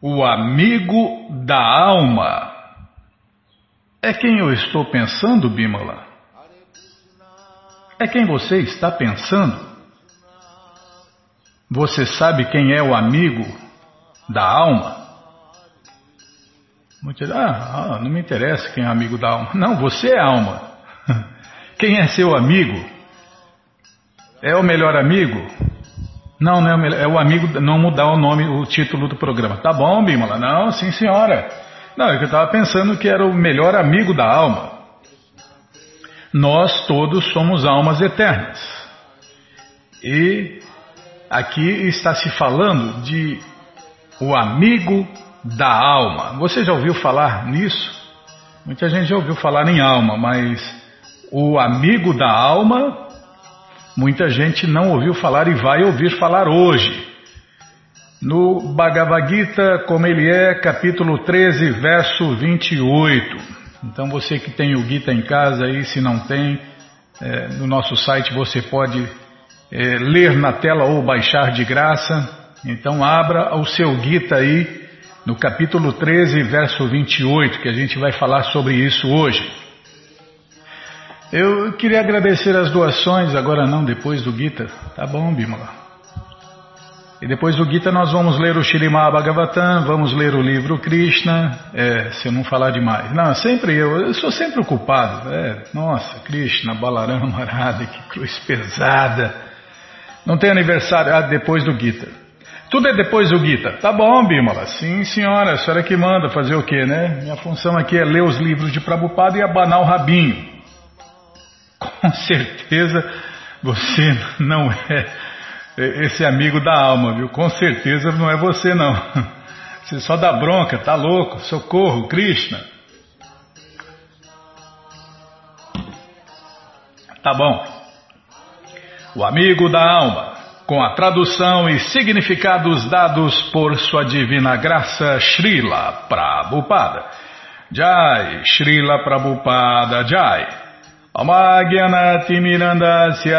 O amigo da alma. É quem eu estou pensando, Bimala? É quem você está pensando? Você sabe quem é o amigo da alma? Ah, ah, não me interessa quem é amigo da alma. Não, você é alma. Quem é seu amigo? É o melhor amigo? Não, não é o, melhor, é o amigo, não mudar o nome, o título do programa. Tá bom, Bimala? Não, sim senhora. Não, é eu estava pensando que era o melhor amigo da alma. Nós todos somos almas eternas. E aqui está se falando de o amigo da alma. Você já ouviu falar nisso? Muita gente já ouviu falar em alma, mas o amigo da alma, muita gente não ouviu falar e vai ouvir falar hoje. No Bhagavad Gita, como ele é, capítulo 13, verso 28. Então você que tem o Gita em casa aí, se não tem, é, no nosso site você pode é, ler na tela ou baixar de graça. Então abra o seu Gita aí, no capítulo 13, verso 28, que a gente vai falar sobre isso hoje. Eu queria agradecer as doações, agora não, depois do Gita. Tá bom, Bimala. E depois do Gita nós vamos ler o Shirimá Bhagavatam, vamos ler o livro Krishna, é, se eu não falar demais. Não, sempre eu, eu sou sempre ocupado. É, nossa, Krishna, Balarama, Marada, que cruz pesada. Não tem aniversário, ah, depois do Gita. Tudo é depois do Gita. Tá bom, Bimala. Sim, senhora, a senhora que manda fazer o quê, né? Minha função aqui é ler os livros de Prabhupada e abanar o rabinho. Com certeza você não é esse amigo da alma, viu? Com certeza não é você não. Você só dá bronca, tá louco? Socorro, Krishna. Tá bom. O amigo da alma, com a tradução e significados dados por sua divina graça Srila Prabhupada. Jai, Srila Prabhupada Jai. अमाज्ञनतिमिरन्दस्य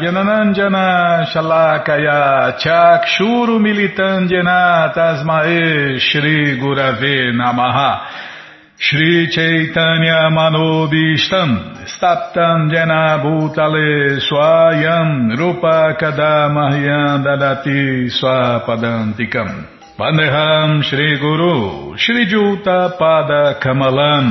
ज्ञननञ्जना शलाकया चक्षुरुमिलितञ्जन तस्मये श्रीगुरवे नमः श्रीचैतन्यमनोभीष्टम् स्तप्तम् जन भूतले स्वायम् रूपकदा मह्यम् ददति स्वपदन्तिकम् वन्देहम् श्रीगुरु श्रीजूतपादकमलम्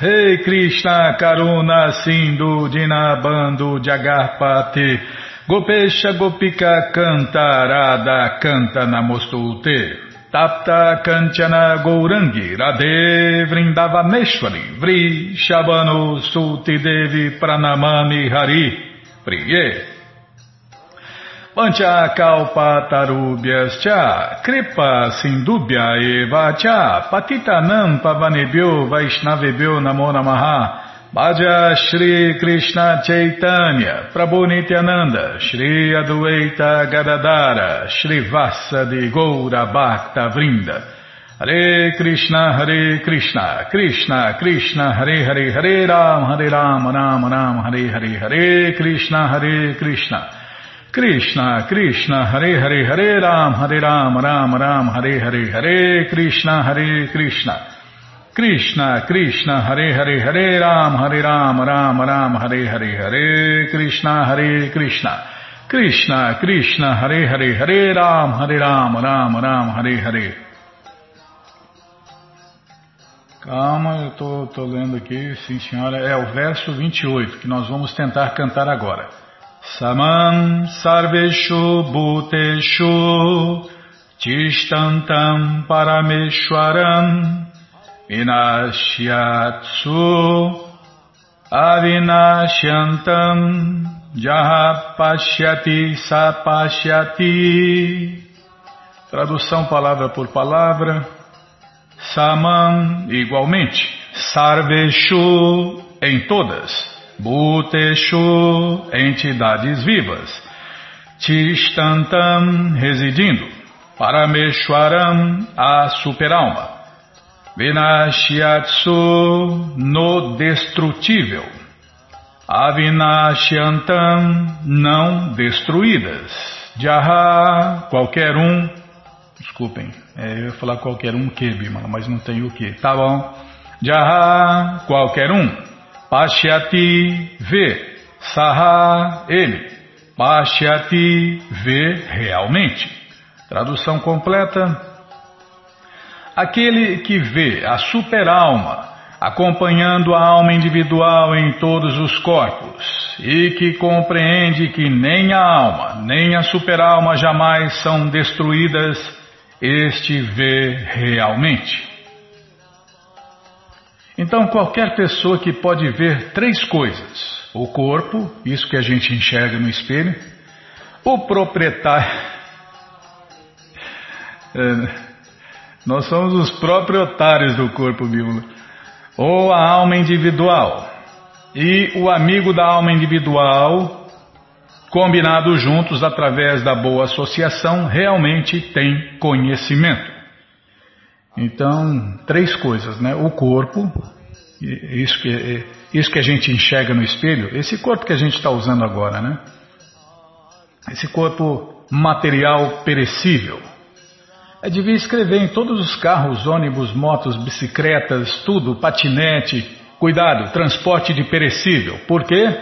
Rei hey Krishna Karuna Sindhu Dinabando Jagarpati Gopesha Gopika Canta Radha Canta Namostute Tapta Kanchana Gourangi Radhe Vrindavaneshwari Vri Shabano Suti Devi Pranamami Hari Priye Pancha kalpatarubhyas cha kripa sindubhya eva cha patitanam pavanebhyo vaishnavebhyo namo namaha. Bhaja Shri Krishna Chaitanya Prabhu Nityananda Shri Adueita Gadadara Shri Vassa de Goura Bhakta Vrinda. Hare Krishna Hare Krishna Krishna Krishna Hare Hare Hare Ram Hare Ram Ram Ram Hare Hare Hare Krishna Hare Krishna Krishna, Krishna, Hare Hare, Hare Ram, Hare Ram, Ram Ram, Hare Hare, Hare Krishna, Hare Krishna. Krishna, Krishna, Hare Hare, Hare Ram, Hare Ram, Ram Ram, Hare Hare, Hare Krishna, Hare Krishna. Krishna, Krishna, Hare Hare, Hare Ram, Hare Ram, Ram Ram, Hare Hare. Calma, eu estou lendo aqui, sim senhora, é o verso 28 que nós vamos tentar cantar agora. Samam sarveshu bhuteshu tishtantam parameshwaram vinashyatsu avinashyantam jahapashyati sapashyati Tradução palavra por palavra. Samam, igualmente. Sarveshu, em todas. Bhuteshu, entidades vivas. Tishtantam, residindo. Parameshwaram, a superalma. Vinashyatsu, no destrutível. Avinashyantam, não destruídas. Jaha, qualquer um. Desculpem, é, eu ia falar qualquer um que, Bimala, mas não tem o que. Tá bom. Jaha, qualquer um. Pashyati, vê. Saha, ele. Pashyati, vê realmente. Tradução completa. Aquele que vê a superalma acompanhando a alma individual em todos os corpos e que compreende que nem a alma nem a superalma jamais são destruídas, este vê realmente. Então, qualquer pessoa que pode ver três coisas: o corpo, isso que a gente enxerga no espelho, o proprietário. É, nós somos os proprietários do corpo, Bíblia ou a alma individual e o amigo da alma individual, combinados juntos através da boa associação, realmente tem conhecimento. Então, três coisas, né? O corpo, isso que, isso que a gente enxerga no espelho, esse corpo que a gente está usando agora, né? Esse corpo material perecível é, devia escrever em todos os carros, ônibus, motos, bicicletas, tudo, patinete. Cuidado, transporte de perecível. Por quê?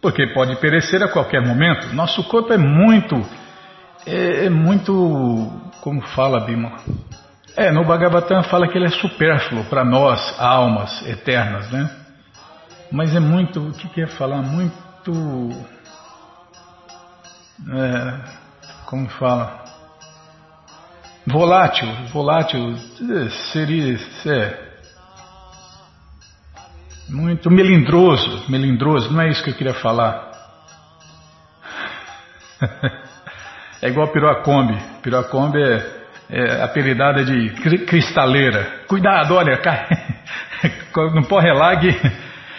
Porque pode perecer a qualquer momento. Nosso corpo é muito. É, é muito. Como fala, Bima? É, no Bhagavatam fala que ele é supérfluo para nós, almas eternas, né? Mas é muito. O que quer falar? Muito. É, como fala? Volátil, volátil eh, seria é, muito melindroso, melindroso, não é isso que eu queria falar. é igual Piroacombi. Piroacombi é, é apelidada de cristaleira. Cuidado, olha, cai, no pó relague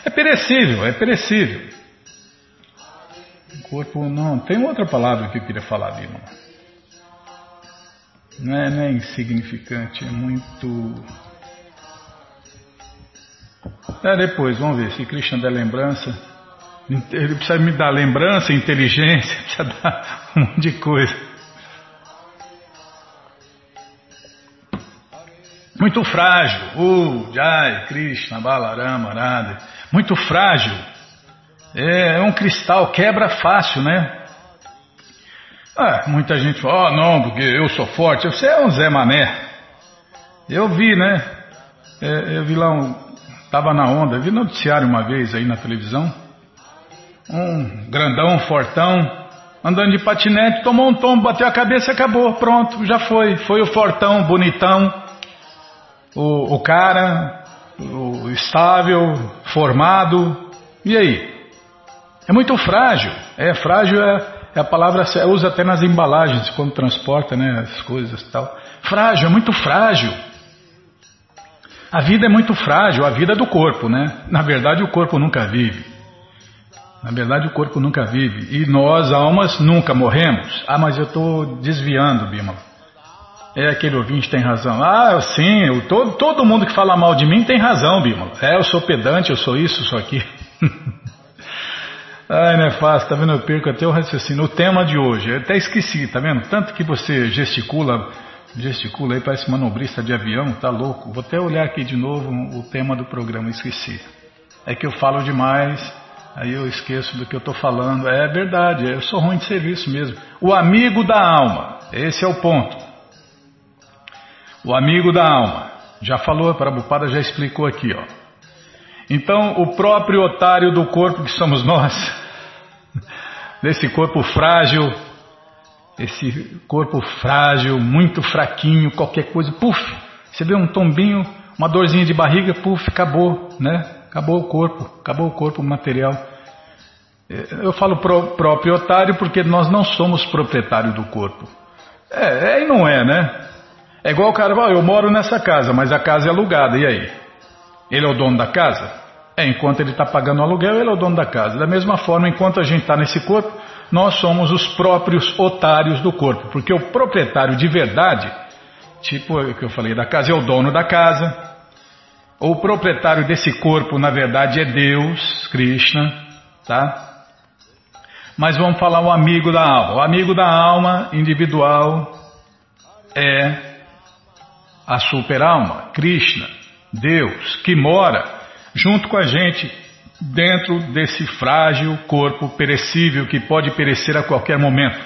é perecível, é perecível. Corpo não. Tem outra palavra que eu queria falar ali, não. Não é, não é insignificante, é muito. É depois, vamos ver se Krishna der lembrança. Ele precisa me dar lembrança, inteligência, precisa dar um monte de coisa. Muito frágil. Uh, Jai, Krishna, Balarama, Radha. Muito frágil. É, é um cristal, quebra fácil, né? Ah, muita gente fala, oh, não, porque eu sou forte. Você é um Zé Mané. Eu vi, né? É, eu vi lá um. Tava na onda, vi noticiário uma vez aí na televisão. Um grandão, fortão, andando de patinete, tomou um tombo, bateu a cabeça e acabou. Pronto, já foi. Foi o fortão, bonitão. O, o cara, o estável, formado. E aí? É muito frágil. É frágil, é é a palavra usa até nas embalagens, quando transporta né, as coisas e tal. Frágil, é muito frágil. A vida é muito frágil, a vida é do corpo, né? Na verdade, o corpo nunca vive. Na verdade, o corpo nunca vive. E nós, almas, nunca morremos. Ah, mas eu estou desviando, Bima. É, aquele ouvinte tem razão. Ah, sim, eu, todo, todo mundo que fala mal de mim tem razão, Bima. É, eu sou pedante, eu sou isso, sou aquilo. Ai, não é fácil, tá vendo? Eu perco até o raciocínio. O tema de hoje, eu até esqueci, tá vendo? Tanto que você gesticula, gesticula aí, parece manobrista de avião, tá louco. Vou até olhar aqui de novo o tema do programa, esqueci. É que eu falo demais, aí eu esqueço do que eu estou falando. É verdade, eu sou ruim de serviço mesmo. O amigo da alma, esse é o ponto. O amigo da alma, já falou, a Prabhupada já explicou aqui, ó. Então, o próprio otário do corpo que somos nós, desse corpo frágil, esse corpo frágil, muito fraquinho, qualquer coisa, puf, você vê um tombinho, uma dorzinha de barriga, puf, acabou, né? Acabou o corpo, acabou o corpo material. Eu falo próprio otário porque nós não somos proprietário do corpo. É, é e não é, né? É igual o cara, eu moro nessa casa, mas a casa é alugada, e aí? Ele é o dono da casa? É, enquanto ele está pagando o aluguel, ele é o dono da casa. Da mesma forma, enquanto a gente está nesse corpo, nós somos os próprios otários do corpo, porque o proprietário de verdade, tipo o que eu falei da casa, é o dono da casa. O proprietário desse corpo, na verdade, é Deus, Krishna, tá? Mas vamos falar o amigo da alma. O amigo da alma individual é a super-alma, Krishna, Deus, que mora junto com a gente dentro desse frágil corpo perecível que pode perecer a qualquer momento.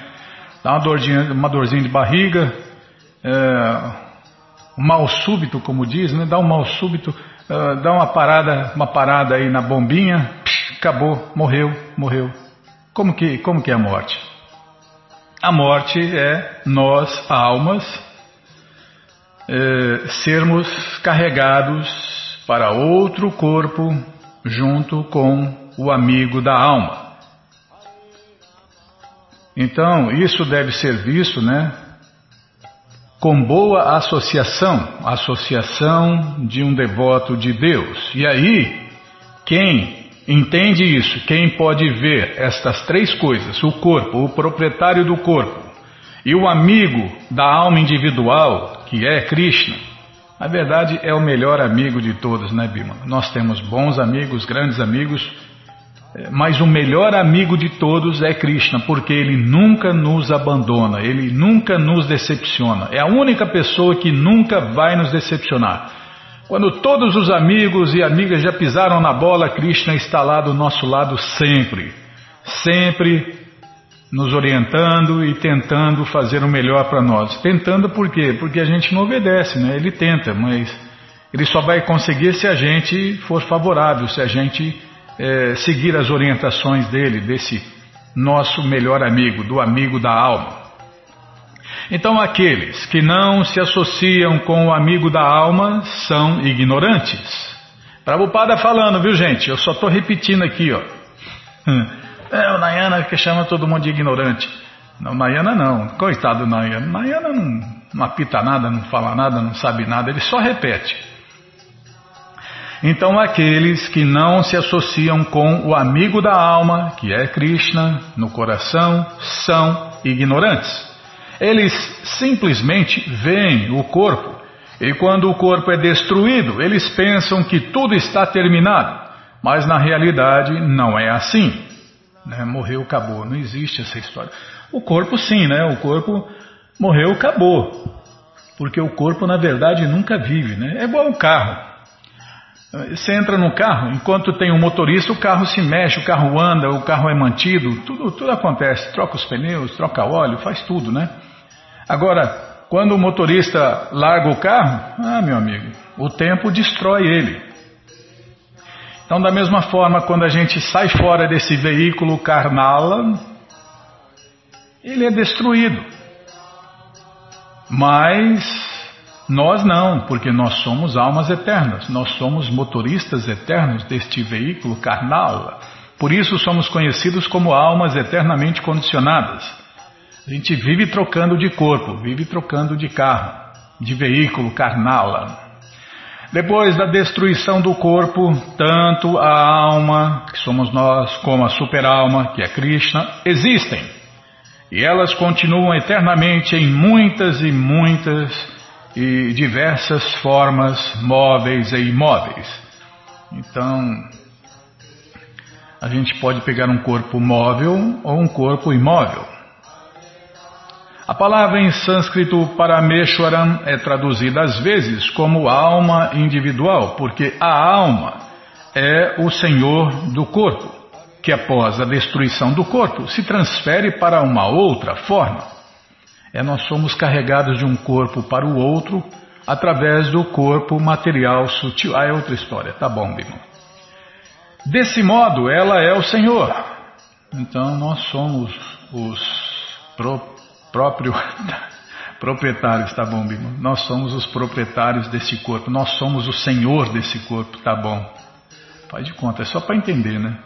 Dá uma dorzinha, uma dorzinha de barriga, é, um mal súbito, como diz, né? dá um mal súbito, é, dá uma parada, uma parada aí na bombinha, psh, acabou, morreu, morreu. Como que, como que é a morte? A morte é nós, almas, eh, sermos carregados para outro corpo junto com o amigo da alma. Então, isso deve ser visto, né? Com boa associação, associação de um devoto de Deus. E aí, quem entende isso, quem pode ver estas três coisas, o corpo, o proprietário do corpo e o amigo da alma individual, que é Krishna, na verdade é o melhor amigo de todos, né, Bima? Nós temos bons amigos, grandes amigos, eh, mas o melhor amigo de todos é Krishna, porque ele nunca nos abandona, ele nunca nos decepciona. É a única pessoa que nunca vai nos decepcionar. Quando todos os amigos e amigas já pisaram na bola, Krishna está lá do nosso lado sempre. Sempre nos orientando e tentando fazer o melhor para nós. Tentando por quê? Porque a gente não obedece, né? Ele tenta, mas ele só vai conseguir se a gente for favorável, se a gente é, seguir as orientações dele, desse nosso melhor amigo, do amigo da alma. Então, aqueles que não se associam com o amigo da alma são ignorantes. Prabhupada falando, viu gente? Eu só estou repetindo aqui, ó. É, o Nayana que chama todo mundo de ignorante. Não, Nayana não. Coitado do Nayana. Nayana não, não apita nada, não fala nada, não sabe nada, ele só repete. Então, aqueles que não se associam com o amigo da alma, que é Krishna, no coração, são ignorantes. Eles simplesmente veem o corpo, e quando o corpo é destruído, eles pensam que tudo está terminado, mas na realidade não é assim. Né? Morreu, acabou. Não existe essa história. O corpo, sim, né? O corpo morreu, acabou. Porque o corpo, na verdade, nunca vive, né? É igual um carro. Você entra no carro, enquanto tem um motorista, o carro se mexe, o carro anda, o carro é mantido, tudo, tudo acontece. Troca os pneus, troca óleo, faz tudo, né? Agora, quando o motorista larga o carro, ah, meu amigo, o tempo destrói ele. Então, da mesma forma, quando a gente sai fora desse veículo carnal, ele é destruído. Mas nós não, porque nós somos almas eternas, nós somos motoristas eternos deste veículo carnal. Por isso somos conhecidos como almas eternamente condicionadas. A gente vive trocando de corpo, vive trocando de carro, de veículo carnal. Depois da destruição do corpo, tanto a alma, que somos nós, como a superalma, que é Krishna, existem. E elas continuam eternamente em muitas e muitas e diversas formas móveis e imóveis. Então, a gente pode pegar um corpo móvel ou um corpo imóvel. A palavra em sânscrito Parameshwaram é traduzida às vezes como alma individual, porque a alma é o senhor do corpo, que após a destruição do corpo se transfere para uma outra forma. É nós somos carregados de um corpo para o outro através do corpo material sutil. Ah, é outra história. Tá bom, Bimo. Desse modo, ela é o Senhor. Então, nós somos os próprio proprietários, tá bom, Bima? Nós somos os proprietários desse corpo, nós somos o senhor desse corpo, tá bom? Faz de conta, é só para entender, né?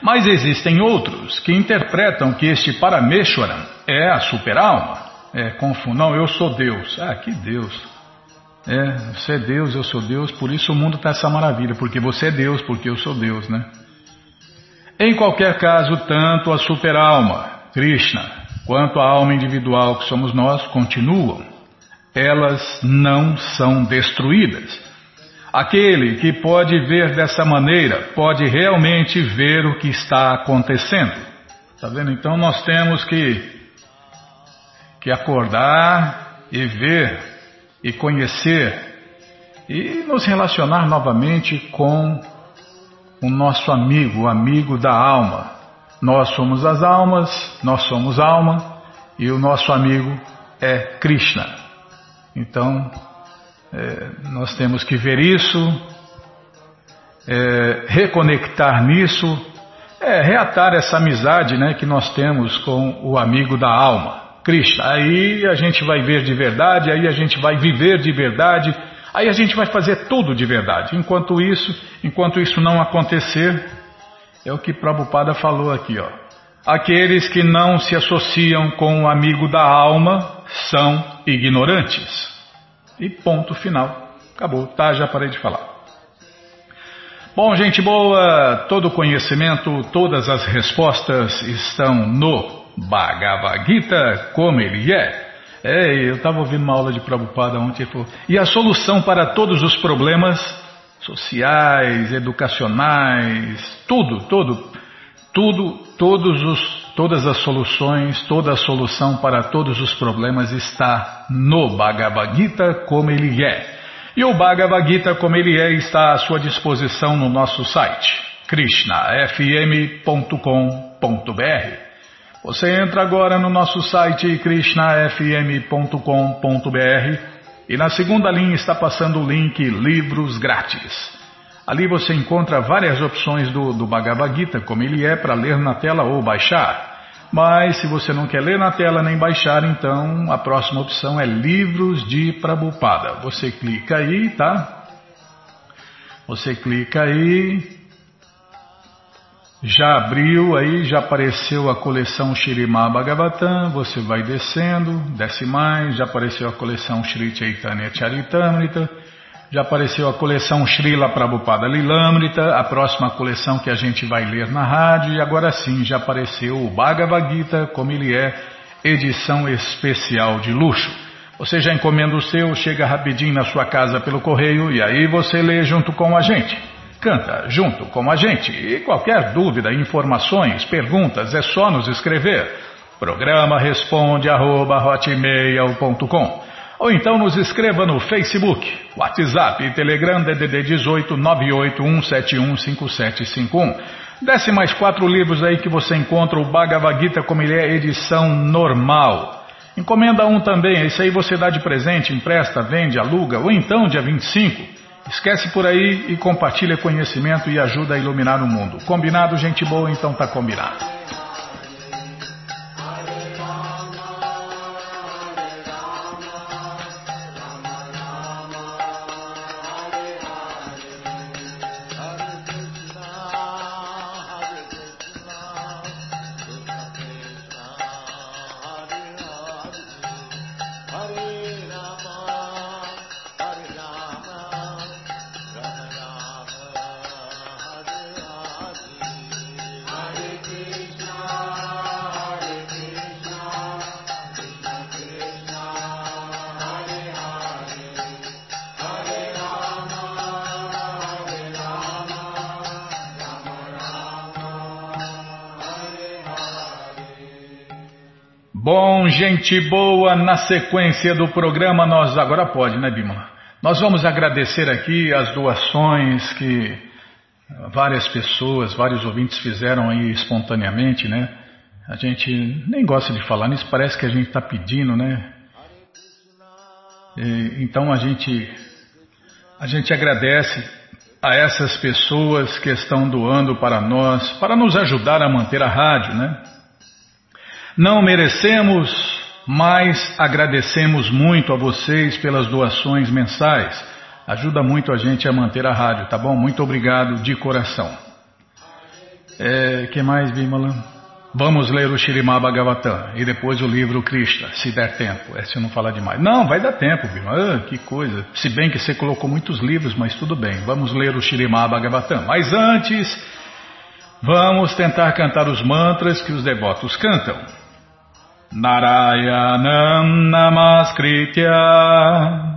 Mas existem outros que interpretam que este Parameshwaram é a superalma, é, confundem. Não, eu sou Deus. Ah, que Deus. É, você é Deus, eu sou Deus, por isso o mundo está essa maravilha, porque você é Deus, porque eu sou Deus, né? Em qualquer caso, tanto a super-alma, Krishna, quanto a alma individual que somos nós continuam. Elas não são destruídas. Aquele que pode ver dessa maneira pode realmente ver o que está acontecendo. Está vendo? Então nós temos que, que acordar e ver e conhecer e nos relacionar novamente com o nosso amigo, o amigo da alma. Nós somos as almas, nós somos alma e o nosso amigo é Krishna. Então, é, nós temos que ver isso, é, reconectar nisso, é, reatar essa amizade né, que nós temos com o amigo da alma, Krishna. Aí a gente vai ver de verdade, aí a gente vai viver de verdade, aí a gente vai fazer tudo de verdade. Enquanto isso, enquanto isso não acontecer, é o que Prabhupada falou aqui, ó. Aqueles que não se associam com o amigo da alma são ignorantes. E ponto final. Acabou, tá? Já parei de falar. Bom, gente boa, todo conhecimento, todas as respostas estão no Bhagavad Gita, como ele é. É, eu estava ouvindo uma aula de Prabhupada ontem e falou, e a solução para todos os problemas sociais, educacionais, tudo, tudo, tudo, todos os Todas as soluções, toda a solução para todos os problemas está no Bhagavad Gita como ele é. E o Bhagavad Gita como ele é está à sua disposição no nosso site krishnafm.com.br. Você entra agora no nosso site krishnafm.com.br e na segunda linha está passando o link Livros Grátis. Ali você encontra várias opções do, do Bhagavad Gita, como ele é, para ler na tela ou baixar. Mas se você não quer ler na tela nem baixar, então a próxima opção é Livros de Prabhupada. Você clica aí, tá? Você clica aí. Já abriu aí, já apareceu a coleção Shirimá Bhagavatam, você vai descendo, desce mais, já apareceu a coleção Shri Chaitanya Charitamrita, já apareceu a coleção Srila Prabhupada Lilamrita, a próxima coleção que a gente vai ler na rádio, e agora sim já apareceu o Bhagavad Gita, como ele é, edição especial de luxo. Você já encomenda o seu, chega rapidinho na sua casa pelo correio e aí você lê junto com a gente. Canta junto com a gente. E qualquer dúvida, informações, perguntas, é só nos escrever. Programa responde arroba, ou então nos escreva no Facebook, WhatsApp e Telegram DDD 18 981715751. Desce mais quatro livros aí que você encontra o Bhagavad Gita como ele é edição normal. Encomenda um também, esse aí você dá de presente, empresta, vende, aluga, ou então dia 25. Esquece por aí e compartilha conhecimento e ajuda a iluminar o mundo. Combinado, gente boa? Então tá combinado. Gente boa, na sequência do programa nós agora pode, né, Bima? Nós vamos agradecer aqui as doações que várias pessoas, vários ouvintes fizeram aí espontaneamente, né? A gente nem gosta de falar nisso, parece que a gente está pedindo, né? E, então a gente a gente agradece a essas pessoas que estão doando para nós, para nos ajudar a manter a rádio, né? Não merecemos, mas agradecemos muito a vocês pelas doações mensais. Ajuda muito a gente a manter a rádio, tá bom? Muito obrigado de coração. É, que mais, Bimala? Vamos ler o Shirimá Bhagavatam e depois o livro Krishna, se der tempo. É se eu não falar demais. Não, vai dar tempo, Bima. Ah, que coisa. Se bem que você colocou muitos livros, mas tudo bem. Vamos ler o Shirimá Bhagavatam. Mas antes, vamos tentar cantar os mantras que os devotos cantam. Narayanam Namaskritya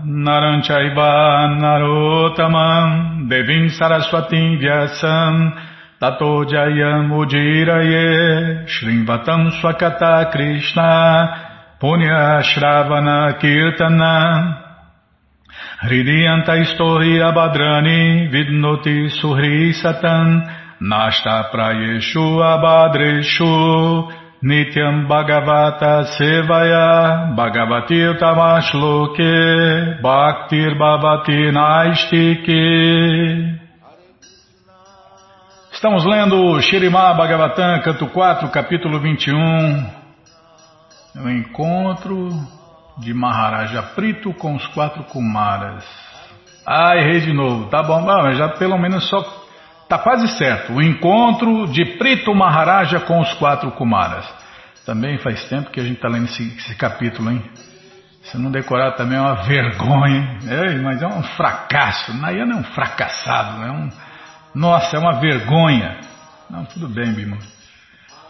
Naranchaiva Narotamam Devim Saraswatim Vyasam Tato Jayam Ujiraye Shrimvatam Swakata Krishna Punya Shravana Kirtana Hridiyanta Istori Abhadrani Vidnoti Suhri Satan Nashta Prayeshu Abhadreshu Nityam Bhagavata Sevaya Bhagavati Tamashloke Bhaktir Bhavati Naistike Estamos lendo Shirimá Bhagavatam, canto 4, capítulo 21. O encontro de Maharaja Prito com os quatro Kumaras. Ah, errei de novo. Tá bom, mas já pelo menos só. Tá quase certo. O encontro de Prito Maharaja com os quatro Kumaras. Também faz tempo que a gente está lendo esse, esse, capítulo, hein? Se não decorar também é uma vergonha. É, mas é um fracasso. Nayana é um fracassado, é um nossa, é uma vergonha. Não, tudo bem, Bima.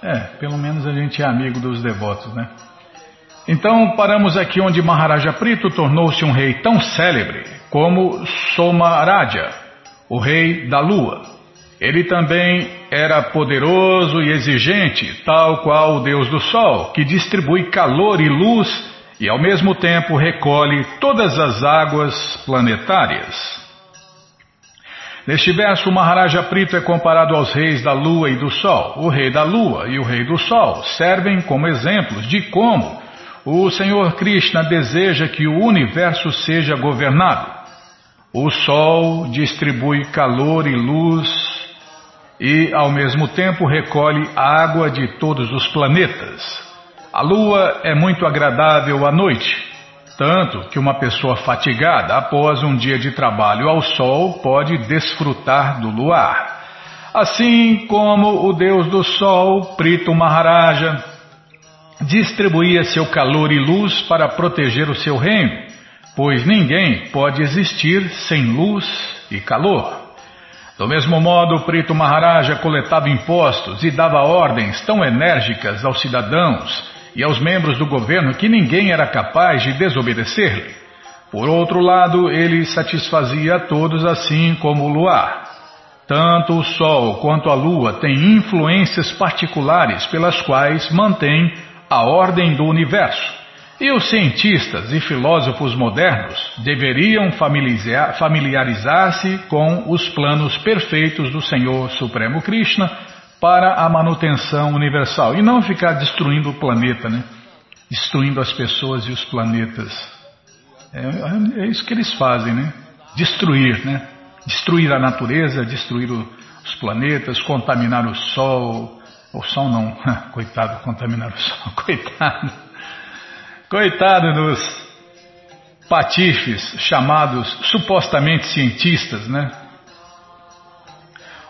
É, pelo menos a gente é amigo dos devotos, né? Então paramos aqui onde Maharaja Prito tornou-se um rei tão célebre como Somaraja, o rei da lua. Ele também era poderoso e exigente, tal qual o deus do sol, que distribui calor e luz e ao mesmo tempo recolhe todas as águas planetárias. Neste verso, o Maharaja Prito é comparado aos reis da lua e do sol. O rei da lua e o rei do sol servem como exemplos de como o Senhor Krishna deseja que o universo seja governado. O sol distribui calor e luz e, ao mesmo tempo, recolhe água de todos os planetas. A lua é muito agradável à noite tanto que uma pessoa fatigada após um dia de trabalho ao sol pode desfrutar do luar. Assim como o deus do sol, Prito Maharaja, distribuía seu calor e luz para proteger o seu reino, pois ninguém pode existir sem luz e calor. Do mesmo modo, Prito Maharaja coletava impostos e dava ordens tão enérgicas aos cidadãos e aos membros do governo que ninguém era capaz de desobedecer-lhe. Por outro lado, ele satisfazia a todos assim como o luar. Tanto o Sol quanto a Lua têm influências particulares pelas quais mantêm a ordem do universo. E os cientistas e filósofos modernos deveriam familiarizar-se com os planos perfeitos do Senhor Supremo Krishna para a manutenção universal e não ficar destruindo o planeta, né? Destruindo as pessoas e os planetas. É, é isso que eles fazem, né? Destruir, né? Destruir a natureza, destruir o, os planetas, contaminar o sol. O sol não, coitado, contaminar o sol, coitado. Coitado dos patifes chamados supostamente cientistas, né?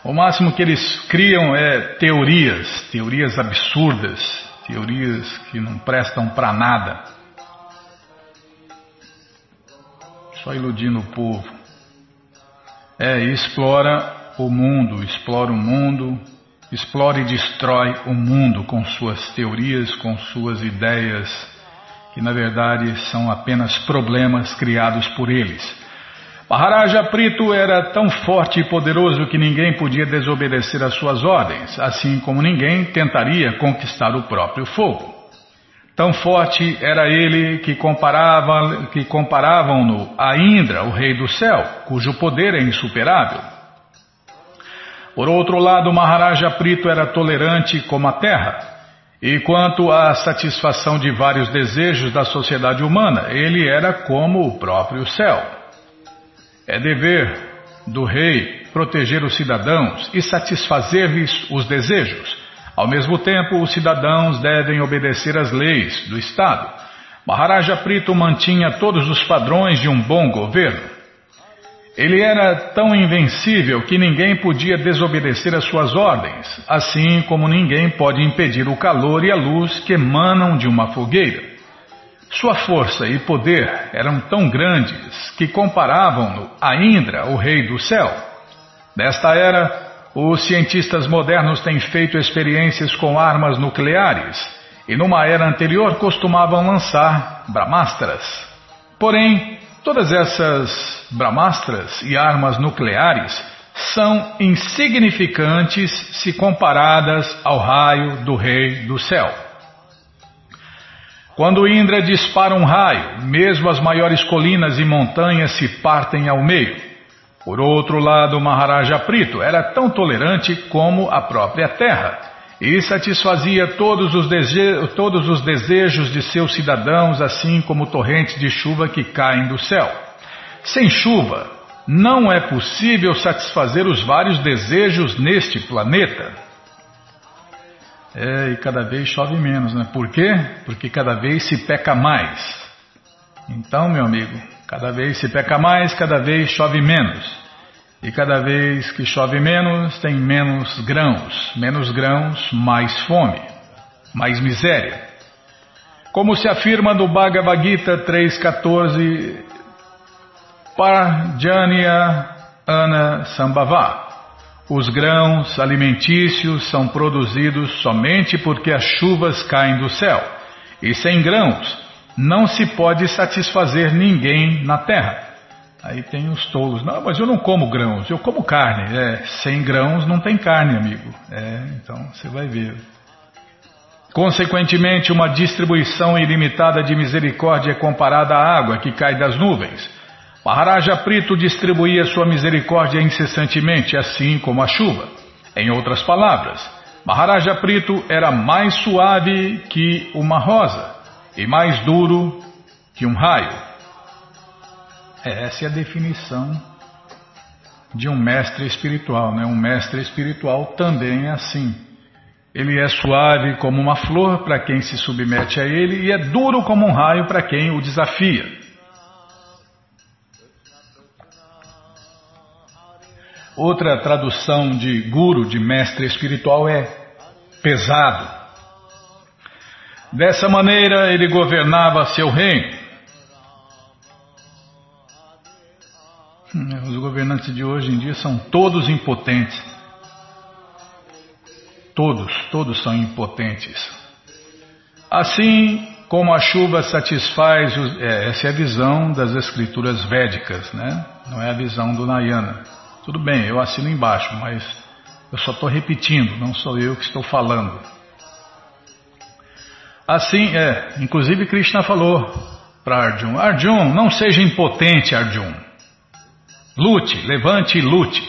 O máximo que eles criam é teorias, teorias absurdas, teorias que não prestam para nada. Só iludindo o povo. É, explora o mundo, explora o mundo, explora e destrói o mundo com suas teorias, com suas ideias, que na verdade são apenas problemas criados por eles. Maharaja Prito era tão forte e poderoso que ninguém podia desobedecer às suas ordens, assim como ninguém tentaria conquistar o próprio fogo. Tão forte era ele que, comparava, que comparavam-no a Indra, o rei do céu, cujo poder é insuperável. Por outro lado, Maharaja Prito era tolerante como a terra. E quanto à satisfação de vários desejos da sociedade humana, ele era como o próprio céu. É dever do rei proteger os cidadãos e satisfazer-lhes os desejos. Ao mesmo tempo, os cidadãos devem obedecer às leis do Estado. Maharaja Prito mantinha todos os padrões de um bom governo. Ele era tão invencível que ninguém podia desobedecer às suas ordens, assim como ninguém pode impedir o calor e a luz que emanam de uma fogueira. Sua força e poder eram tão grandes que comparavam-no a Indra, o rei do céu. Nesta era, os cientistas modernos têm feito experiências com armas nucleares e numa era anterior costumavam lançar brahmastras. Porém, Todas essas brahmastras e armas nucleares são insignificantes se comparadas ao raio do Rei do Céu. Quando Indra dispara um raio, mesmo as maiores colinas e montanhas se partem ao meio. Por outro lado, Maharaja Prito era tão tolerante como a própria terra e satisfazia todos os, todos os desejos de seus cidadãos, assim como torrentes de chuva que caem do céu. Sem chuva, não é possível satisfazer os vários desejos neste planeta. É, e cada vez chove menos, né? Por quê? Porque cada vez se peca mais. Então, meu amigo, cada vez se peca mais, cada vez chove menos. E cada vez que chove menos, tem menos grãos. Menos grãos, mais fome, mais miséria. Como se afirma no Bhagavad Gita 3.14, Parjanya Ana Sambhava. Os grãos alimentícios são produzidos somente porque as chuvas caem do céu. E sem grãos, não se pode satisfazer ninguém na terra. Aí tem os tolos. Não, mas eu não como grãos, eu como carne. É, sem grãos não tem carne, amigo. É, então você vai ver. Consequentemente, uma distribuição ilimitada de misericórdia é comparada à água que cai das nuvens. Maharaja Prito distribuía sua misericórdia incessantemente, assim como a chuva. Em outras palavras, Maharaja Prito era mais suave que uma rosa e mais duro que um raio. É, essa é a definição de um mestre espiritual. Né? Um mestre espiritual também é assim. Ele é suave como uma flor para quem se submete a ele e é duro como um raio para quem o desafia. Outra tradução de guru, de mestre espiritual, é pesado. Dessa maneira, ele governava seu reino Os governantes de hoje em dia são todos impotentes. Todos, todos são impotentes. Assim como a chuva satisfaz, os, é, essa é a visão das escrituras védicas, né? Não é a visão do Nayana. Tudo bem, eu assino embaixo, mas eu só estou repetindo, não sou eu que estou falando. Assim, é, inclusive Krishna falou para Arjun: Arjun, não seja impotente, Arjun. Lute, levante e lute.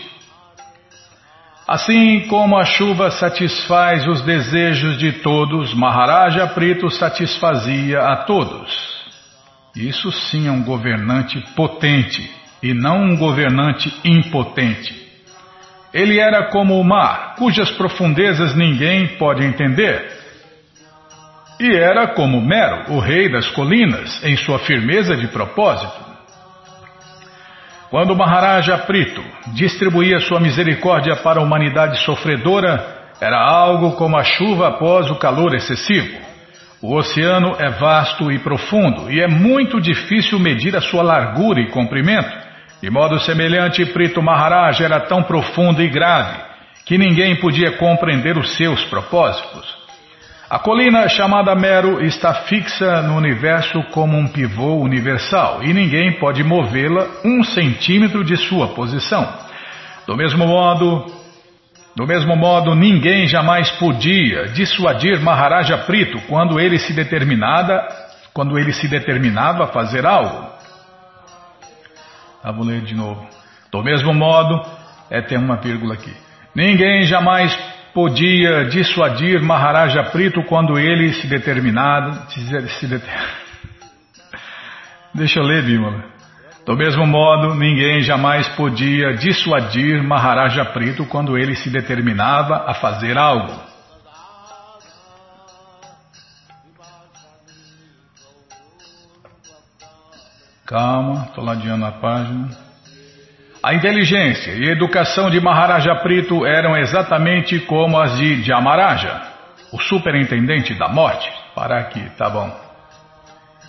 Assim como a chuva satisfaz os desejos de todos, Maharaja Prito satisfazia a todos. Isso sim é um governante potente e não um governante impotente. Ele era como o mar, cujas profundezas ninguém pode entender. E era como Mero, o rei das colinas, em sua firmeza de propósito. Quando Maharaja Prito distribuía sua misericórdia para a humanidade sofredora, era algo como a chuva após o calor excessivo. O oceano é vasto e profundo e é muito difícil medir a sua largura e comprimento. De modo semelhante, Prito Maharaja era tão profundo e grave que ninguém podia compreender os seus propósitos. A colina chamada Mero está fixa no universo como um pivô universal e ninguém pode movê-la um centímetro de sua posição. Do mesmo modo, do mesmo modo, ninguém jamais podia dissuadir Maharaja Prito quando ele se determinada, quando ele se determinava a fazer algo. Ah, vou ler de novo. Do mesmo modo, é ter uma vírgula aqui. Ninguém jamais podia dissuadir Maharaja Prito quando ele se determinado. Se, Deixa eu ler, Bímola. Do mesmo modo, ninguém jamais podia dissuadir Maharaja Prito quando ele se determinava a fazer algo. Calma, estou ladeando a página. A inteligência e educação de Maharaja Prito eram exatamente como as de Jamaraja, o superintendente da morte. Para aqui, tá bom.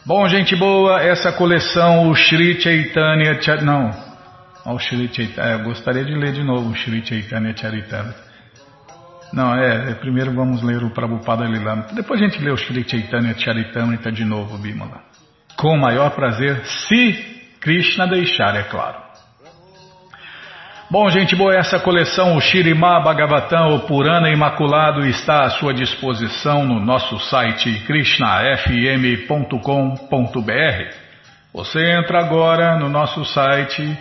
Bom, gente boa, essa coleção, o Sri Chaitanya... Não, o Sri Chaitanya, é, eu gostaria de ler de novo o Sri Chaitanya Charitamrita. Não, é, é, primeiro vamos ler o Prabhupada Lilamrita. Depois a gente lê o Sri Chaitanya Charitamrita de novo, Bimala. Com o maior prazer, se Krishna deixar, é claro. Bom, gente boa, essa coleção, o Shirimá Bhagavatam, o Purana Imaculado, está à sua disposição no nosso site krishnafm.com.br. Você entra agora no nosso site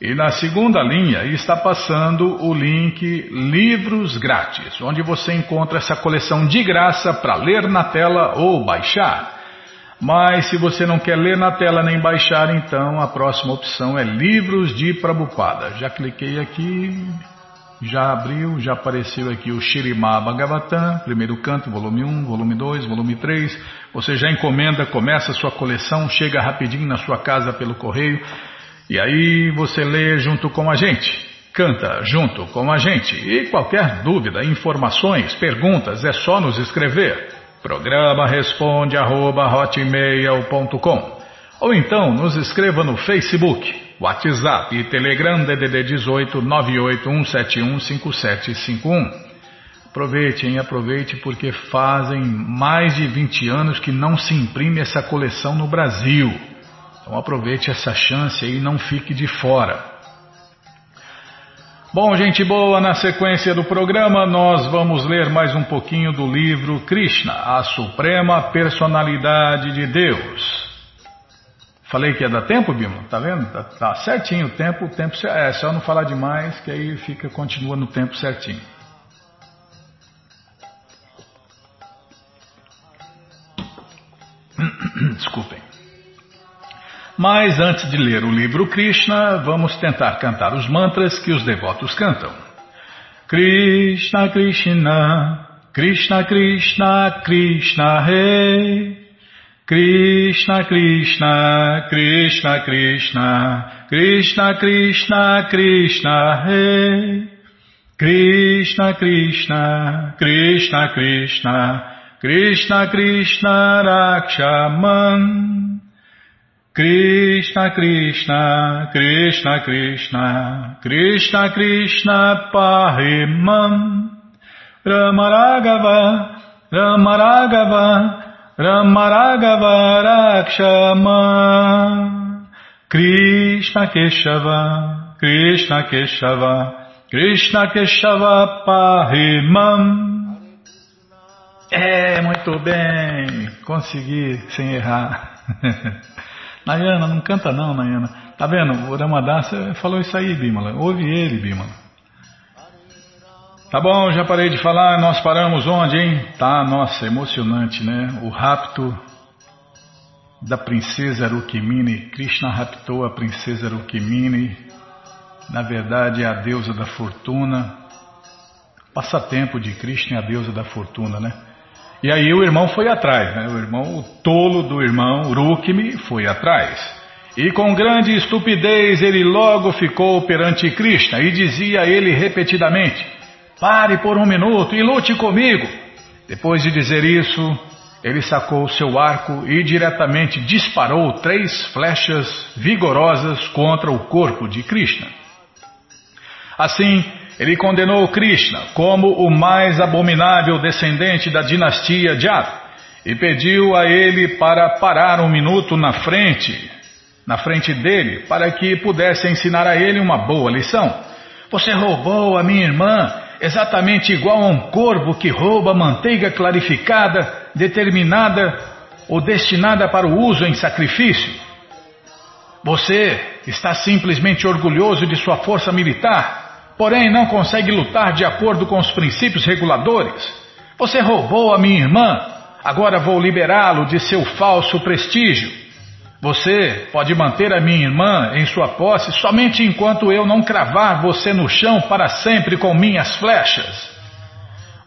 e na segunda linha está passando o link Livros Grátis, onde você encontra essa coleção de graça para ler na tela ou baixar. Mas se você não quer ler na tela nem baixar, então a próxima opção é Livros de Prabhupada. Já cliquei aqui, já abriu, já apareceu aqui o Shirimá Bhagavatam, primeiro canto, volume 1, volume 2, volume 3. Você já encomenda, começa a sua coleção, chega rapidinho na sua casa pelo correio e aí você lê junto com a gente. Canta junto com a gente. E qualquer dúvida, informações, perguntas, é só nos escrever. Programa responde arroba hotmail.com ou então nos escreva no Facebook, WhatsApp e Telegram DDD 18 981715751. Aproveitem, aproveite porque fazem mais de 20 anos que não se imprime essa coleção no Brasil. Então aproveite essa chance e não fique de fora. Bom, gente boa, na sequência do programa nós vamos ler mais um pouquinho do livro Krishna, a Suprema Personalidade de Deus. Falei que ia dar tempo, Bima? Tá vendo? Tá, tá, certinho o tempo, o tempo é só não falar demais que aí fica continua no tempo certinho. Desculpem. Mas antes de ler o livro Krishna, vamos tentar cantar os mantras que os devotos cantam. Krishna, Krishna, Krishna, Krishna, Krishna, Rei. Krishna, Krishna, Krishna, Krishna, Krishna, Krishna, Krishna, Rei. Krishna, Krishna, Krishna, Krishna, Krishna, Krishna, Rakshaman. Krishna Krishna Krishna Krishna Krishna Krishna Pahimam Ramaragava Ramaragava Ramaragava Rakshama. Krishna Keshava Krishna Keshava Krishna Keshava Pahimam É, muito bem, consegui sem errar. Nayana, não canta não, Nayana. Tá vendo? O Ramadasa falou isso aí, Bimala. Ouve ele, Bimala. Tá bom, já parei de falar. Nós paramos onde, hein? Tá, nossa, emocionante, né? O rapto da princesa Rukmini. Krishna raptou a princesa Rukmini. Na verdade, é a deusa da fortuna. Passatempo de Krishna é a deusa da fortuna, né? E aí o irmão foi atrás, né? o irmão, o tolo do irmão, Rukmi, foi atrás. E com grande estupidez ele logo ficou perante Krishna e dizia a ele repetidamente: Pare por um minuto e lute comigo. Depois de dizer isso, ele sacou seu arco e diretamente disparou três flechas vigorosas contra o corpo de Krishna. Assim, ele condenou Krishna como o mais abominável descendente da dinastia Jat e pediu a ele para parar um minuto na frente, na frente dele, para que pudesse ensinar a ele uma boa lição. Você roubou a minha irmã exatamente igual a um corvo que rouba manteiga clarificada, determinada ou destinada para o uso em sacrifício. Você está simplesmente orgulhoso de sua força militar porém não consegue lutar de acordo com os princípios reguladores. Você roubou a minha irmã, agora vou liberá-lo de seu falso prestígio. Você pode manter a minha irmã em sua posse somente enquanto eu não cravar você no chão para sempre com minhas flechas.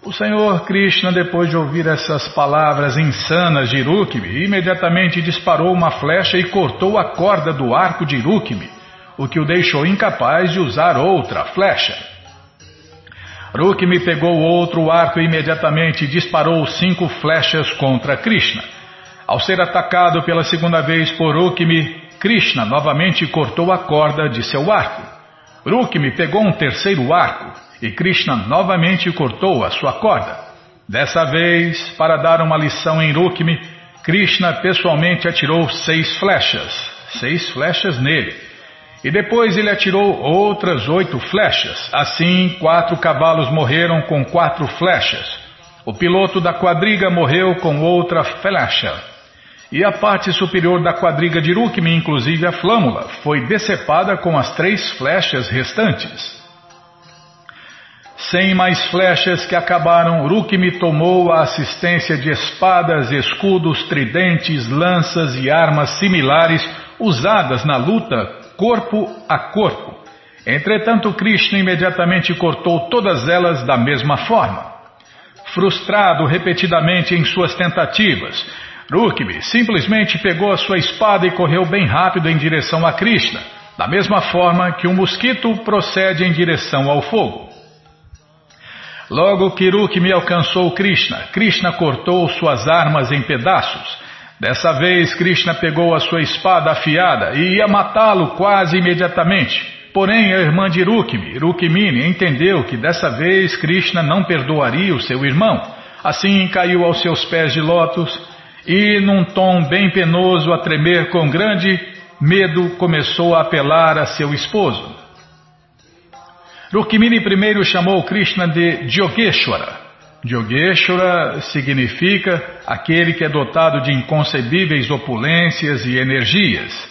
O Senhor Krishna, depois de ouvir essas palavras insanas de Irukmi, imediatamente disparou uma flecha e cortou a corda do arco de Irukmi. O que o deixou incapaz de usar outra flecha. Rukmi pegou outro arco imediatamente e disparou cinco flechas contra Krishna. Ao ser atacado pela segunda vez por Rukmi, Krishna novamente cortou a corda de seu arco. Rukmi pegou um terceiro arco e Krishna novamente cortou a sua corda. Dessa vez, para dar uma lição em Rukmi, Krishna pessoalmente atirou seis flechas, seis flechas nele. E depois ele atirou outras oito flechas. Assim, quatro cavalos morreram com quatro flechas. O piloto da quadriga morreu com outra flecha e a parte superior da quadriga de Rukmi, inclusive a flâmula, foi decepada com as três flechas restantes. Sem mais flechas que acabaram, Rukmi tomou a assistência de espadas, escudos, tridentes, lanças e armas similares usadas na luta corpo a corpo. Entretanto, Krishna imediatamente cortou todas elas da mesma forma. Frustrado repetidamente em suas tentativas, Rukmi simplesmente pegou a sua espada e correu bem rápido em direção a Krishna, da mesma forma que um mosquito procede em direção ao fogo. Logo que Rukmi alcançou Krishna, Krishna cortou suas armas em pedaços. Dessa vez, Krishna pegou a sua espada afiada e ia matá-lo quase imediatamente. Porém, a irmã de Rukmi, Rukmini, entendeu que dessa vez Krishna não perdoaria o seu irmão. Assim, caiu aos seus pés de lótus e, num tom bem penoso, a tremer com grande medo, começou a apelar a seu esposo. Rukmini primeiro chamou Krishna de Yogeshwara. Yogeshwara significa aquele que é dotado de inconcebíveis opulências e energias.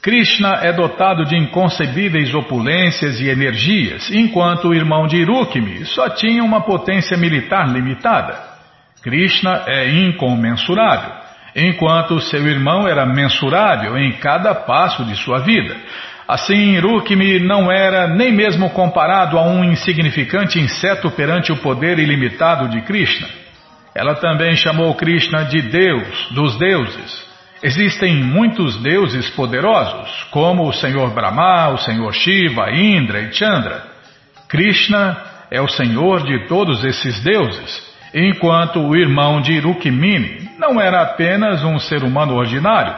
Krishna é dotado de inconcebíveis opulências e energias, enquanto o irmão de Rukmi só tinha uma potência militar limitada. Krishna é incomensurável, enquanto seu irmão era mensurável em cada passo de sua vida. Assim, Rukmi não era nem mesmo comparado a um insignificante inseto perante o poder ilimitado de Krishna. Ela também chamou Krishna de Deus dos deuses. Existem muitos deuses poderosos, como o Senhor Brahma, o Senhor Shiva, Indra e Chandra. Krishna é o Senhor de todos esses deuses enquanto o irmão de Rukmini não era apenas um ser humano ordinário.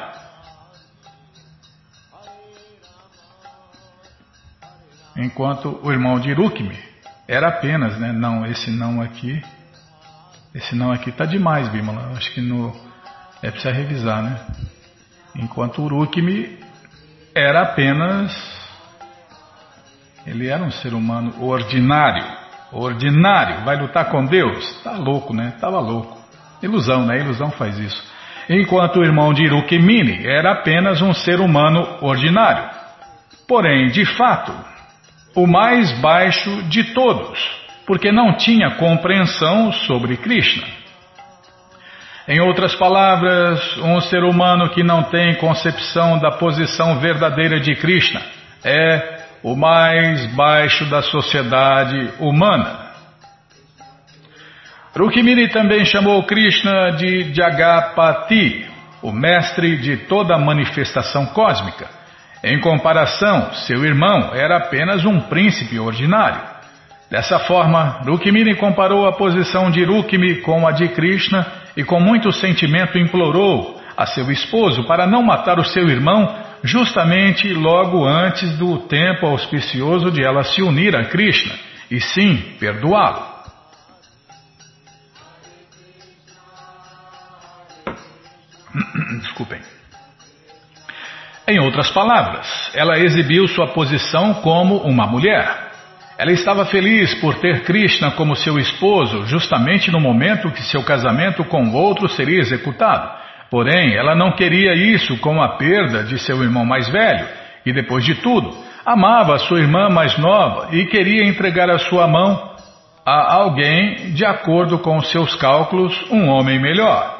Enquanto o irmão de Rukmi era apenas, né? Não, esse não aqui, esse não aqui está demais, Bimala. Acho que no é preciso revisar, né? Enquanto o era apenas, ele era um ser humano ordinário ordinário, vai lutar com Deus? Tá louco, né? Tava louco. Ilusão, né? Ilusão faz isso. Enquanto o irmão de Irukimini era apenas um ser humano ordinário. Porém, de fato, o mais baixo de todos, porque não tinha compreensão sobre Krishna. Em outras palavras, um ser humano que não tem concepção da posição verdadeira de Krishna é o mais baixo da sociedade humana. Rukmini também chamou Krishna de Jagapati, o mestre de toda manifestação cósmica. Em comparação, seu irmão era apenas um príncipe ordinário. Dessa forma, Rukmini comparou a posição de Rukmi com a de Krishna e com muito sentimento implorou a seu esposo para não matar o seu irmão justamente logo antes do tempo auspicioso de ela se unir a Krishna e sim perdoá-lo. Desculpem. Em outras palavras, ela exibiu sua posição como uma mulher. Ela estava feliz por ter Krishna como seu esposo, justamente no momento que seu casamento com outro seria executado. Porém, ela não queria isso com a perda de seu irmão mais velho, e depois de tudo, amava sua irmã mais nova e queria entregar a sua mão a alguém de acordo com seus cálculos, um homem melhor.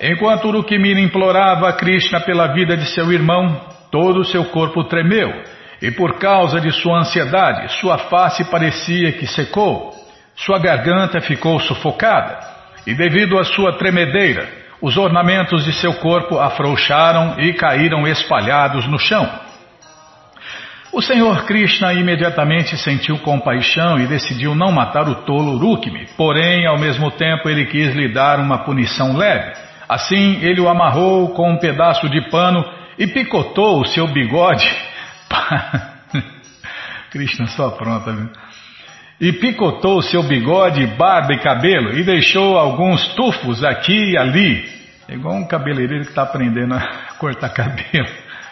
Enquanto Urukmini implorava a Krishna pela vida de seu irmão, todo o seu corpo tremeu, e por causa de sua ansiedade, sua face parecia que secou, sua garganta ficou sufocada, e devido à sua tremedeira, os ornamentos de seu corpo afrouxaram e caíram espalhados no chão. O Senhor Krishna imediatamente sentiu compaixão e decidiu não matar o tolo Rukmi, porém, ao mesmo tempo, ele quis lhe dar uma punição leve. Assim, ele o amarrou com um pedaço de pano e picotou o seu bigode. Krishna só pronta, viu? E picotou o seu bigode, barba e cabelo e deixou alguns tufos aqui e ali. Igual um cabeleireiro que está aprendendo a cortar cabelo.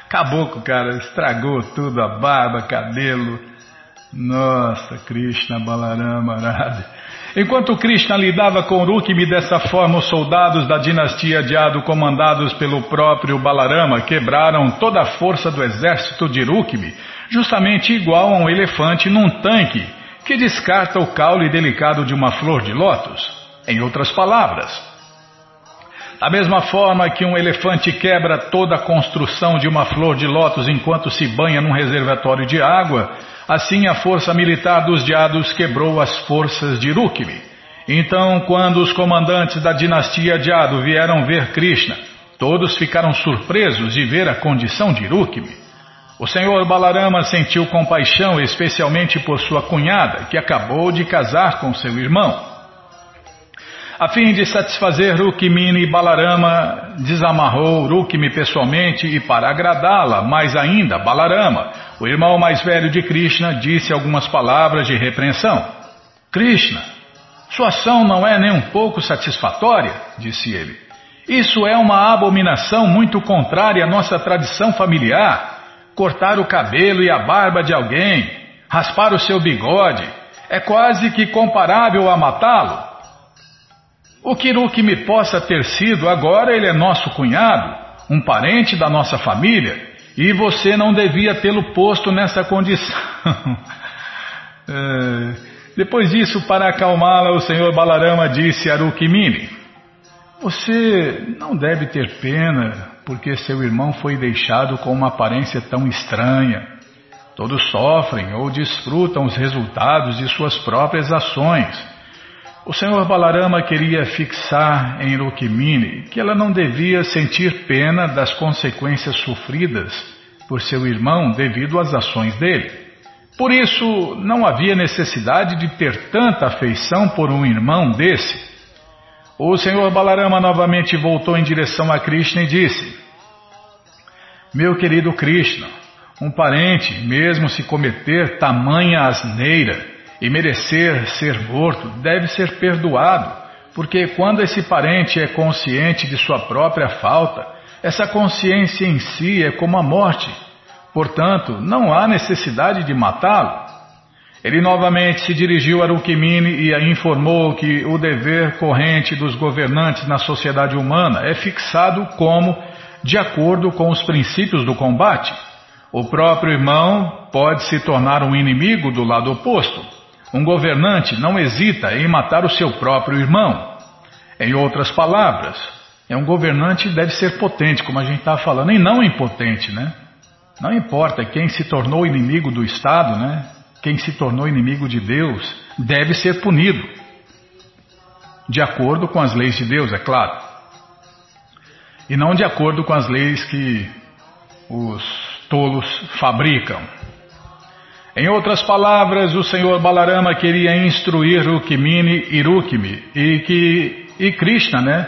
Acabou com o cara, estragou tudo, a barba, cabelo. Nossa, Krishna Balarama Arada. Enquanto Krishna lidava com Rukmi dessa forma, os soldados da dinastia de Ado, comandados pelo próprio Balarama, quebraram toda a força do exército de Rukmi, justamente igual a um elefante num tanque que descarta o caule delicado de uma flor de lótus. Em outras palavras, da mesma forma que um elefante quebra toda a construção de uma flor de lótus enquanto se banha num reservatório de água, assim a força militar dos Diados quebrou as forças de Rukmi. Então, quando os comandantes da dinastia Diado vieram ver Krishna, todos ficaram surpresos de ver a condição de Rukmi. O senhor Balarama sentiu compaixão especialmente por sua cunhada, que acabou de casar com seu irmão. A fim de satisfazer Rukmini, Balarama desamarrou Rukmi pessoalmente e para agradá-la mais ainda, Balarama, o irmão mais velho de Krishna, disse algumas palavras de repreensão. Krishna, sua ação não é nem um pouco satisfatória, disse ele. Isso é uma abominação muito contrária à nossa tradição familiar. Cortar o cabelo e a barba de alguém, raspar o seu bigode, é quase que comparável a matá-lo. O Kiru me possa ter sido, agora ele é nosso cunhado, um parente da nossa família, e você não devia tê-lo posto nessa condição. é, depois disso, para acalmá-la, o senhor Balarama disse a Rukmini, você não deve ter pena porque seu irmão foi deixado com uma aparência tão estranha. Todos sofrem ou desfrutam os resultados de suas próprias ações. O senhor Balarama queria fixar em Rukmini que ela não devia sentir pena das consequências sofridas por seu irmão devido às ações dele. Por isso, não havia necessidade de ter tanta afeição por um irmão desse. O senhor Balarama novamente voltou em direção a Krishna e disse: Meu querido Krishna, um parente, mesmo se cometer tamanha asneira, e merecer ser morto, deve ser perdoado, porque quando esse parente é consciente de sua própria falta, essa consciência em si é como a morte. Portanto, não há necessidade de matá-lo. Ele novamente se dirigiu a Rukmini e a informou que o dever corrente dos governantes na sociedade humana é fixado como de acordo com os princípios do combate. O próprio irmão pode se tornar um inimigo do lado oposto. Um governante não hesita em matar o seu próprio irmão. Em outras palavras, é um governante deve ser potente, como a gente está falando, e não impotente, né? Não importa quem se tornou inimigo do Estado, né? Quem se tornou inimigo de Deus deve ser punido. De acordo com as leis de Deus, é claro. E não de acordo com as leis que os tolos fabricam. Em outras palavras, o senhor Balarama queria instruir Rukmini e Rukmi e que e Krishna, né,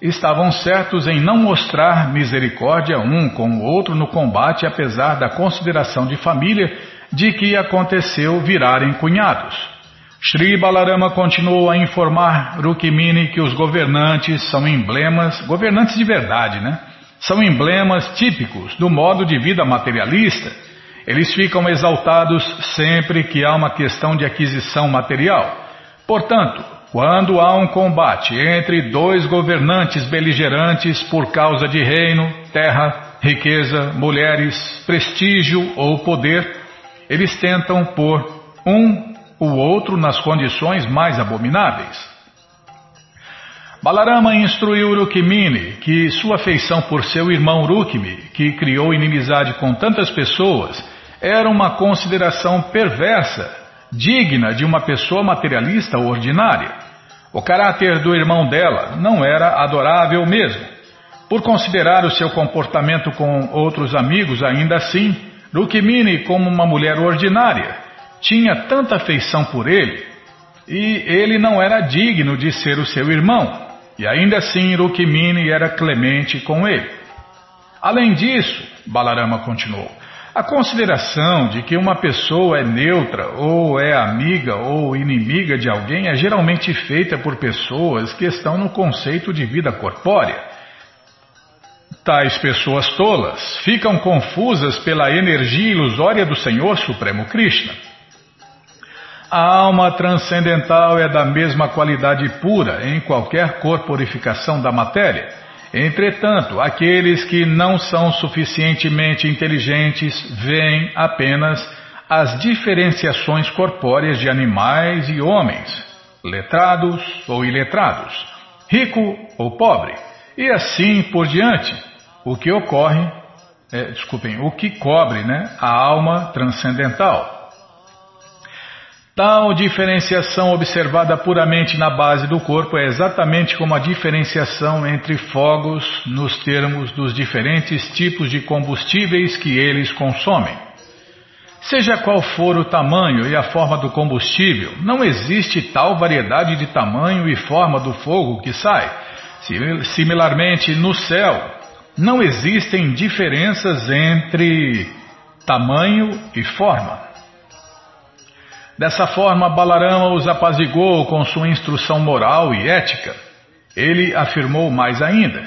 estavam certos em não mostrar misericórdia um com o outro no combate, apesar da consideração de família de que aconteceu virarem cunhados. Sri Balarama continuou a informar Rukmini que os governantes são emblemas, governantes de verdade, né? São emblemas típicos do modo de vida materialista eles ficam exaltados sempre que há uma questão de aquisição material. Portanto, quando há um combate entre dois governantes beligerantes por causa de reino, terra, riqueza, mulheres, prestígio ou poder, eles tentam pôr um o outro nas condições mais abomináveis. Balarama instruiu Rukmini que sua afeição por seu irmão Rukmi, que criou inimizade com tantas pessoas, era uma consideração perversa, digna de uma pessoa materialista ordinária. O caráter do irmão dela não era adorável mesmo. Por considerar o seu comportamento com outros amigos ainda assim, Rukmini, como uma mulher ordinária, tinha tanta afeição por ele e ele não era digno de ser o seu irmão. E ainda assim Rukmini era clemente com ele. Além disso, Balarama continuou, a consideração de que uma pessoa é neutra ou é amiga ou inimiga de alguém é geralmente feita por pessoas que estão no conceito de vida corpórea. Tais pessoas tolas ficam confusas pela energia ilusória do Senhor Supremo Krishna. A alma transcendental é da mesma qualidade pura em qualquer corporificação da matéria. Entretanto, aqueles que não são suficientemente inteligentes veem apenas as diferenciações corpóreas de animais e homens, letrados ou iletrados, rico ou pobre, e assim por diante, o que ocorre, é, desculpem, o que cobre né, a alma transcendental. Tal diferenciação observada puramente na base do corpo é exatamente como a diferenciação entre fogos nos termos dos diferentes tipos de combustíveis que eles consomem. Seja qual for o tamanho e a forma do combustível, não existe tal variedade de tamanho e forma do fogo que sai. Similarmente, no céu, não existem diferenças entre tamanho e forma. Dessa forma, Balarama os apazigou com sua instrução moral e ética. Ele afirmou mais ainda: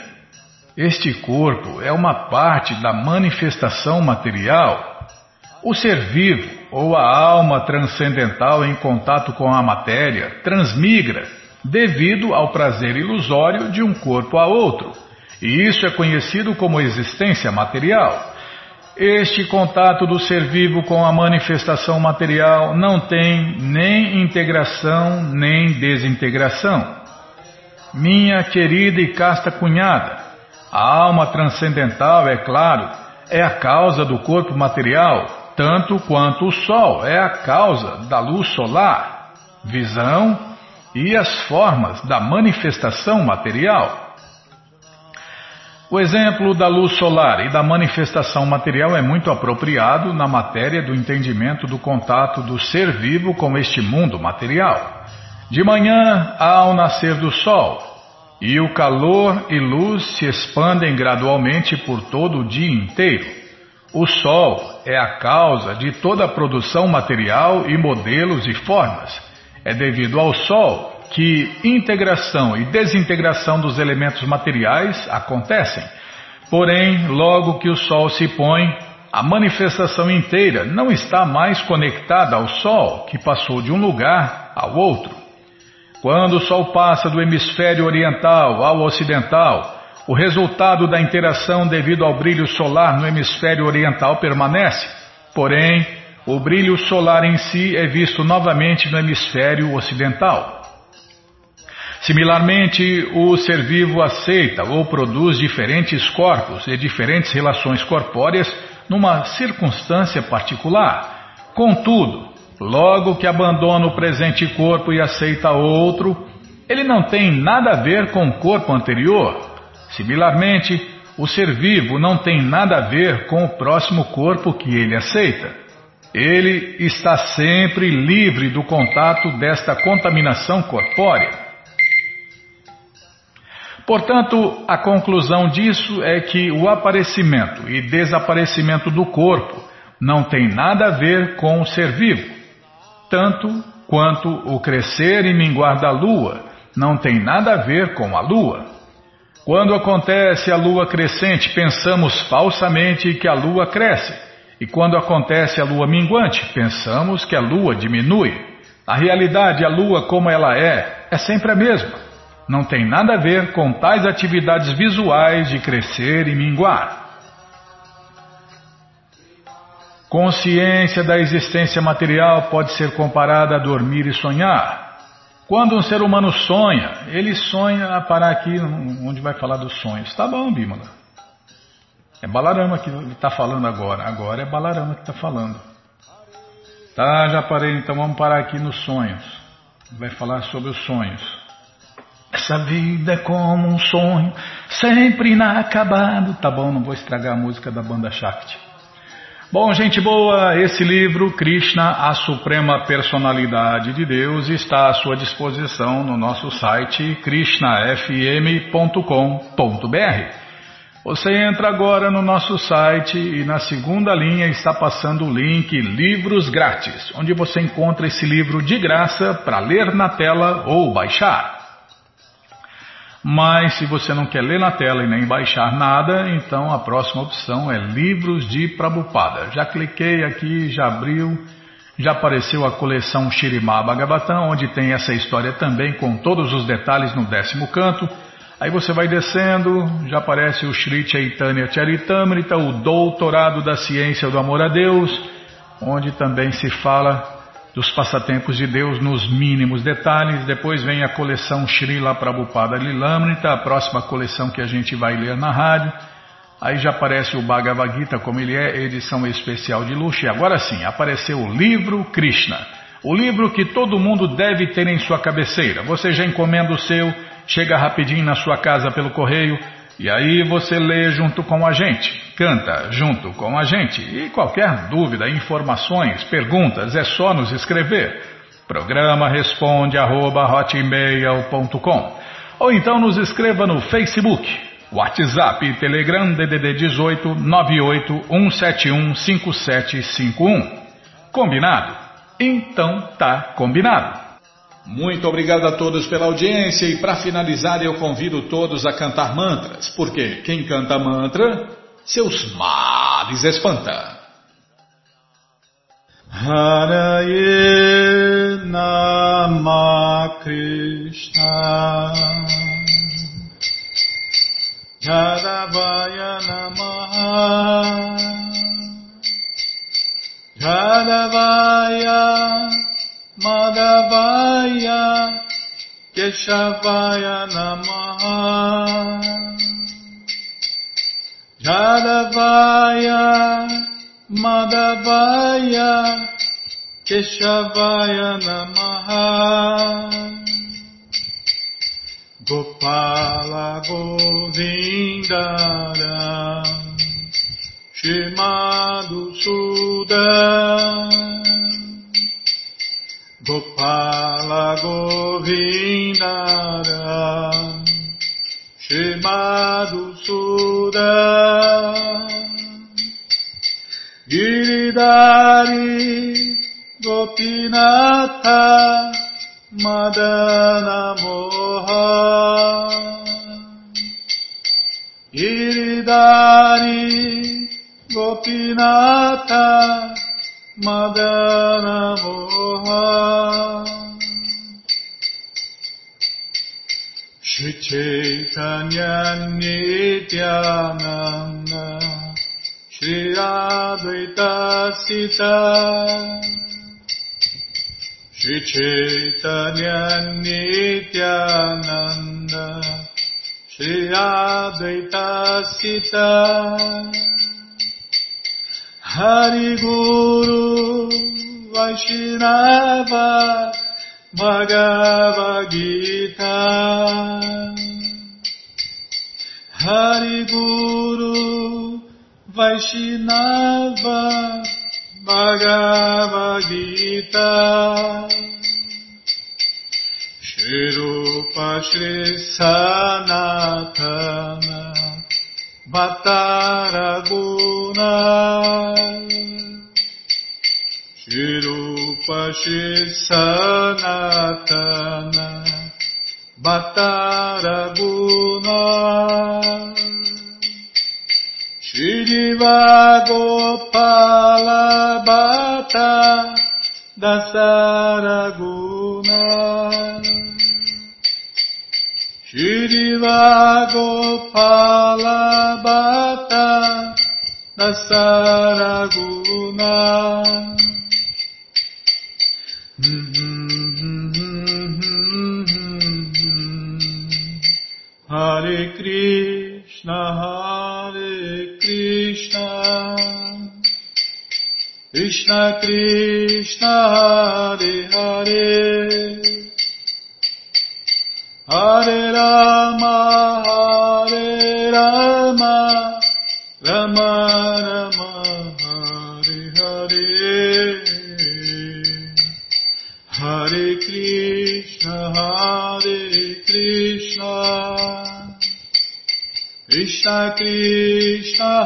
Este corpo é uma parte da manifestação material. O ser vivo, ou a alma transcendental em contato com a matéria, transmigra devido ao prazer ilusório de um corpo a outro. E isso é conhecido como existência material. Este contato do ser vivo com a manifestação material não tem nem integração nem desintegração. Minha querida e casta cunhada, a alma transcendental, é claro, é a causa do corpo material, tanto quanto o Sol é a causa da luz solar, visão e as formas da manifestação material. O exemplo da luz solar e da manifestação material é muito apropriado na matéria do entendimento do contato do ser vivo com este mundo material. De manhã, ao nascer do sol, e o calor e luz se expandem gradualmente por todo o dia inteiro. O sol é a causa de toda a produção material e modelos e formas. É devido ao sol que integração e desintegração dos elementos materiais acontecem. Porém, logo que o Sol se põe, a manifestação inteira não está mais conectada ao Sol, que passou de um lugar ao outro. Quando o Sol passa do hemisfério oriental ao ocidental, o resultado da interação devido ao brilho solar no hemisfério oriental permanece, porém, o brilho solar em si é visto novamente no hemisfério ocidental. Similarmente, o ser vivo aceita ou produz diferentes corpos e diferentes relações corpóreas numa circunstância particular. Contudo, logo que abandona o presente corpo e aceita outro, ele não tem nada a ver com o corpo anterior. Similarmente, o ser vivo não tem nada a ver com o próximo corpo que ele aceita. Ele está sempre livre do contato desta contaminação corpórea. Portanto, a conclusão disso é que o aparecimento e desaparecimento do corpo não tem nada a ver com o ser vivo, tanto quanto o crescer e minguar da lua não tem nada a ver com a lua. Quando acontece a lua crescente, pensamos falsamente que a lua cresce, e quando acontece a lua minguante, pensamos que a lua diminui. Na realidade, a lua, como ela é, é sempre a mesma não tem nada a ver com tais atividades visuais de crescer e minguar. Consciência da existência material pode ser comparada a dormir e sonhar. Quando um ser humano sonha, ele sonha a parar aqui onde vai falar dos sonhos. Tá bom, Bímola. É Balarama que está falando agora. Agora é Balarama que está falando. Tá, já parei, então vamos parar aqui nos sonhos. Vai falar sobre os sonhos. Essa vida é como um sonho, sempre inacabado. Tá bom, não vou estragar a música da banda Shakti. Bom, gente boa, esse livro, Krishna, a Suprema Personalidade de Deus, está à sua disposição no nosso site krishnafm.com.br. Você entra agora no nosso site e na segunda linha está passando o link Livros Grátis, onde você encontra esse livro de graça para ler na tela ou baixar. Mas se você não quer ler na tela e nem baixar nada, então a próxima opção é Livros de Prabhupada. Já cliquei aqui, já abriu, já apareceu a coleção Shirimá Bhagavatam, onde tem essa história também com todos os detalhes no décimo canto. Aí você vai descendo, já aparece o Sri Chaitanya Charitamrita, o Doutorado da Ciência do Amor a Deus, onde também se fala dos passatempos de Deus nos mínimos detalhes. Depois vem a coleção Srila Prabhupada Lilamrita, a próxima coleção que a gente vai ler na rádio. Aí já aparece o Bhagavad Gita como ele é, edição especial de luxo. E agora sim, apareceu o livro Krishna. O livro que todo mundo deve ter em sua cabeceira. Você já encomenda o seu, chega rapidinho na sua casa pelo correio. E aí você lê junto com a gente, canta junto com a gente. E qualquer dúvida, informações, perguntas, é só nos escrever. Programa responde arroba, ou então nos escreva no Facebook, WhatsApp, Telegram DDD 18 98 171 5751. Combinado? Então tá combinado. Muito obrigado a todos pela audiência e para finalizar eu convido todos a cantar mantras, porque quem canta mantra, seus males espanta. Haraye Nama Krishna Jadavaya Namaha Jadavaya Madhavaya Keshavaya Namaha. Jadavaya Madhavaya Keshavaya Namaha. Gopala Govindara Shimadu Sudan Gopala Govindara Shimadu Suda Giridari Gopinatha Madana Moha Giridari Gopinatha Madana Moha. Shri Chaitanya Nityananda. Shri Advaita Sita. Shri Chaitanya Nityananda. Shri Advaita Sita Hari Guru Vaishnava Bhagavad Gita. Hari Guru Vaishnava Bhagavad Gita. Shri Rupa Shri Sanatana Bhattaraguna Shirupa Sanatana Bhattaraguna Shriva Gopala Bhatta Dasaraguna Shriva Gopala Bhatta Nasaraguna Hare Krishna Hare Krishna. Krishna Krishna Hare Hare. Hare Rama, Hare Rama, Krishna Krishna,